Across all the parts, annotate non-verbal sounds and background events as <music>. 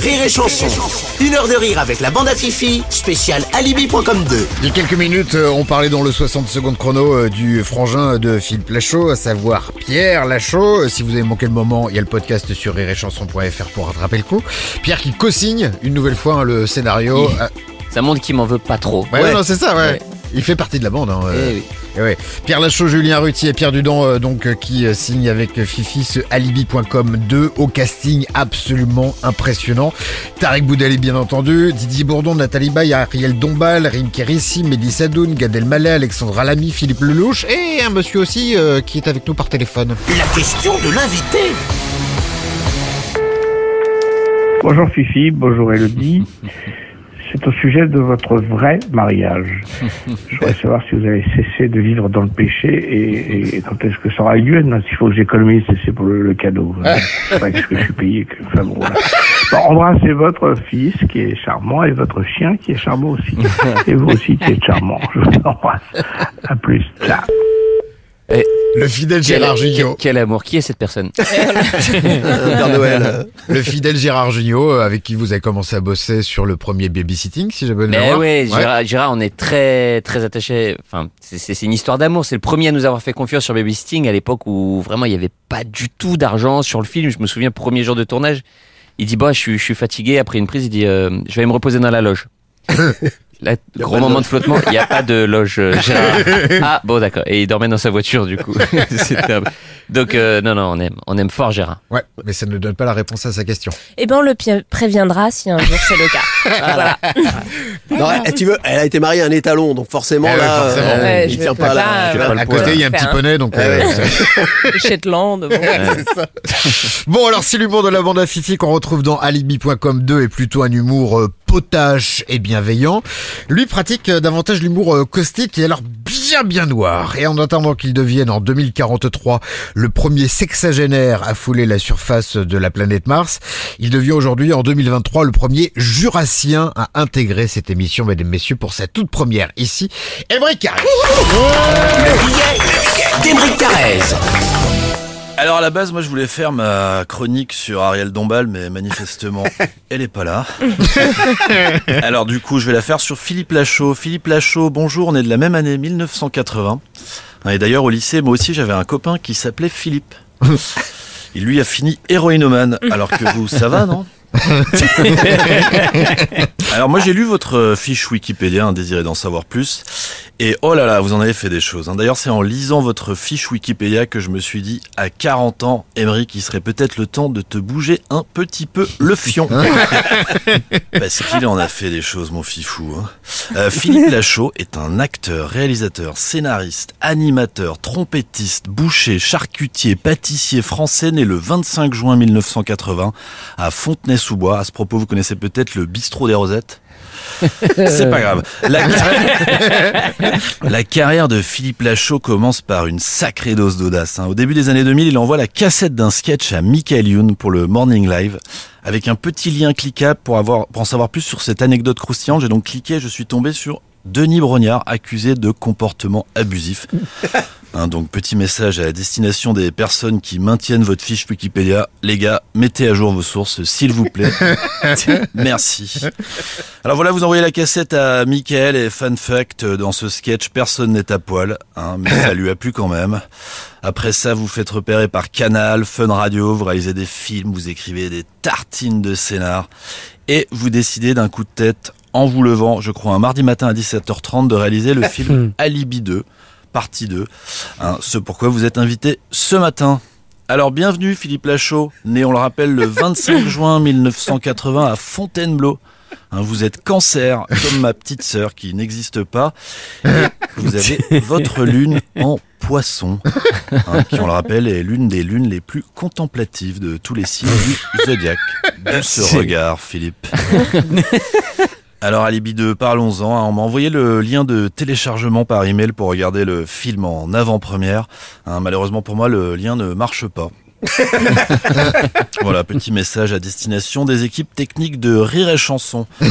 Rire et Chanson, une heure de rire avec la bande à Fifi, spécial alibi.com 2. Il y a quelques minutes, euh, on parlait dans le 60 secondes chrono euh, du frangin de Philippe Lachaud, à savoir Pierre Lachaud. Euh, Si vous avez manqué le moment, il y a le podcast sur rireetchanson.fr pour rattraper le coup. Pierre qui co-signe une nouvelle fois hein, le scénario. Ça montre qu'il m'en veut pas trop. ouais, non, c'est ça, ouais. Ouais. Il fait partie de la bande. Hein, euh, Eh oui. Et ouais. Pierre Lachaud, Julien Ruti et Pierre Dudon, euh, donc euh, qui euh, signent avec Fifi ce alibi.com 2 au casting absolument impressionnant. Tarek Boudali, bien entendu, Didier Bourdon, Nathalie Baye, Ariel Dombal, Rim Kérissi, Mehdi Sadoun, Gad Elmaleh, Alexandra Lamy, Philippe Lelouch et un monsieur aussi euh, qui est avec nous par téléphone. La question de l'invité. Bonjour Fifi, bonjour Elodie. <laughs> C'est au sujet de votre vrai mariage. Je voudrais savoir si vous avez cessé de vivre dans le péché et, et quand est-ce que ça aura lieu. Non, S'il faut que j'économise, c'est pour le, le cadeau. <laughs> C'est vrai que je suis payé. Que, enfin, bon, voilà. Bon, embrassez votre fils qui est charmant et votre chien qui est charmant aussi. <laughs> Et vous aussi qui êtes charmant. Je vous embrasse. À plus. Ciao. Le fidèle Quel, Gérard quel- Jugnot. quel amour. Qui est cette personne <laughs> Père Noël. Le fidèle Gérard Jugnot, euh, avec qui vous avez commencé à bosser sur le premier babysitting, si j'ai bonne Mais mémoire. ouais, Gérard, Gérard, on est très très attaché. Enfin, c'est- une histoire d'amour. C'est le premier à nous avoir fait confiance sur Baby Sting à l'époque où vraiment il y avait pas du tout d'argent sur le film. Je me souviens premier jour de tournage, il dit bah je suis je suis fatigué après une prise. Il dit euh, je vais aller me reposer dans la loge. <laughs> Là, gros moment de flottement, il n'y a pas de <laughs> loge, euh, Gérard. Ah, bon, d'accord. Et il dormait dans sa voiture, du coup. <laughs> Un- Donc, euh, non, non, on aime, on aime fort Gérard. Ouais, mais ça ne donne pas la réponse à sa question. Eh ben, on le préviendra si un jour c'est le cas. <laughs> voilà. Non, elle, tu veux, elle a été mariée à un étalon, donc forcément Eh ouais, là, forcément. euh, Ouais, il je tient pas pas, là. À côté, il y a un petit poney, donc. Ah euh, ouais. Shetland, bon. Bon, alors si l'humour de la bande à Fifi qu'on retrouve dans Alibi.com 2 est plutôt un humour euh, potache et bienveillant, lui pratique euh, davantage l'humour euh, caustique et alors bien bien noir. Et en attendant qu'il devienne en 2043 le premier sexagénaire à fouler la surface de la planète Mars, il devient aujourd'hui en 2023 le premier jurassien à intégrer cette émission, mesdames messieurs, pour sa toute première ici, Émeric Carrez. Alors à la base, moi je voulais faire ma chronique sur Ariel Dombal, mais manifestement, <laughs> elle est pas là. <laughs> Alors du coup, je vais la faire sur Philippe Lachaud. Philippe Lachaud, bonjour, on est de la même année, 1980. Et d'ailleurs au lycée, moi aussi j'avais un copain qui s'appelait Philippe. <laughs> Il lui a fini héroïnomane, alors que vous, ça va, non? <laughs> Alors moi j'ai lu votre euh, fiche Wikipédia, un désiré d'en savoir plus, et oh là là, vous en avez fait des choses. hein. D'ailleurs c'est en lisant votre fiche Wikipédia que je me suis dit, à 40 ans, Emery, il serait peut-être le temps de te bouger un petit peu le fion. <laughs> <laughs> Parce qu'il en a fait des choses, mon fifou. hein. Euh, Philippe Lachaud est un acteur, réalisateur, scénariste, animateur, trompettiste, boucher, charcutier, pâtissier français né le 25 juin 1980 à Fontenay-sous-Bois. À ce propos, vous connaissez peut-être le bistrot des Rosettes <laughs> c'est pas grave. La carrière... la carrière de Philippe Lachaud commence par une sacrée dose d'audace. hein. Au début des années 2000, il envoie la cassette d'un sketch à Michael Youn pour le Morning Live. Avec un petit lien cliquable pour, avoir, pour en savoir plus sur cette anecdote croustillante, j'ai donc cliqué, je suis tombé sur Denis Brognard, accusé de comportement abusif. <laughs> Hein, donc petit message à la destination des personnes qui maintiennent votre fiche Wikipédia. Les gars, mettez à jour vos sources, s'il vous plaît. <laughs> Merci. Alors voilà, vous envoyez la cassette à Michael et fun fact, euh, dans ce sketch, personne n'est à poil, hein, mais ça lui a plu quand même. Après ça, vous faites repérer par Canal, Fun Radio, vous réalisez des films, vous écrivez des tartines de scénar, et vous décidez d'un coup de tête, en vous levant, je crois un mardi matin à 17h30, de réaliser le film Alibi 2, partie 2, hein, ce pourquoi vous êtes invité ce matin. Alors bienvenue Philippe Lachaud, né on le rappelle le 25 <laughs> juin 1980 à Fontainebleau. Hein, vous êtes cancer, comme ma petite sœur qui n'existe pas. Et vous avez <laughs> votre lune en poisson, hein, qui on le rappelle est l'une des lunes les plus contemplatives de tous les signes du zodiaque. D'où ce regard, Philippe. <laughs> Alors Alibi 2, parlons-en. hein. On m'a envoyé le lien de téléchargement par email pour regarder le film en avant-première. Hein, malheureusement pour moi, le lien ne marche pas. <laughs> Voilà, petit message à destination des équipes techniques de Rire et Chanson. <laughs>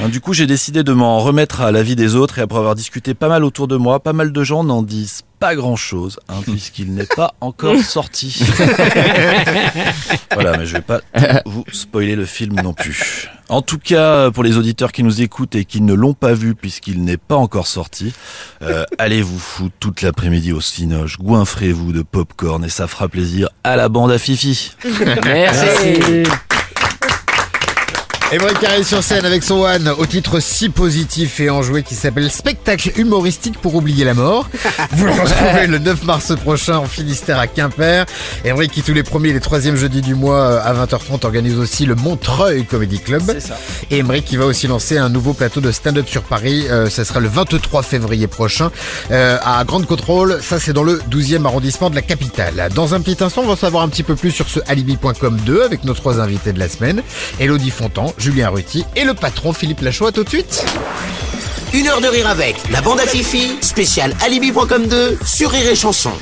Hein, Du coup, j'ai décidé de m'en remettre à l'avis des autres et après avoir discuté pas mal autour de moi, pas mal de gens n'en disent pas grand chose, <laughs> puisqu'il n'est pas encore sorti. voilà, mais je vais pas vous spoiler le film non plus. En tout cas, pour les auditeurs qui nous écoutent et qui ne l'ont pas vu puisqu'il n'est pas encore sorti, euh, allez vous foutre toute l'après-midi au Cinoche, goinfrez-vous de popcorn et ça fera plaisir à la bande à Fifi. Merci. Émeric Carré sur scène avec son One au titre si positif et enjoué qui s'appelle Spectacle humoristique pour oublier la mort. Vous le retrouvez le 9 mars prochain en Finistère à Quimper. Émeric qui tous les premiers et les troisièmes jeudis du mois euh, à 20h30 organise aussi le Montreuil Comedy Club. Et Émeric qui va aussi lancer un nouveau plateau de stand-up sur Paris. Euh, ça sera le 23 février prochain euh, à Grande Contrôle. Ça c'est dans le 12e arrondissement de la capitale. Dans un petit instant, on va savoir un petit peu plus sur ce alibi.com 2 avec nos trois invités de la semaine. Elodie Fontan, Julien Ruti et le patron Philippe Lachaud. À tout de suite. Une heure de rire avec la bande à Fifi, spécial alibi.com 2 sur Rire et Chanson.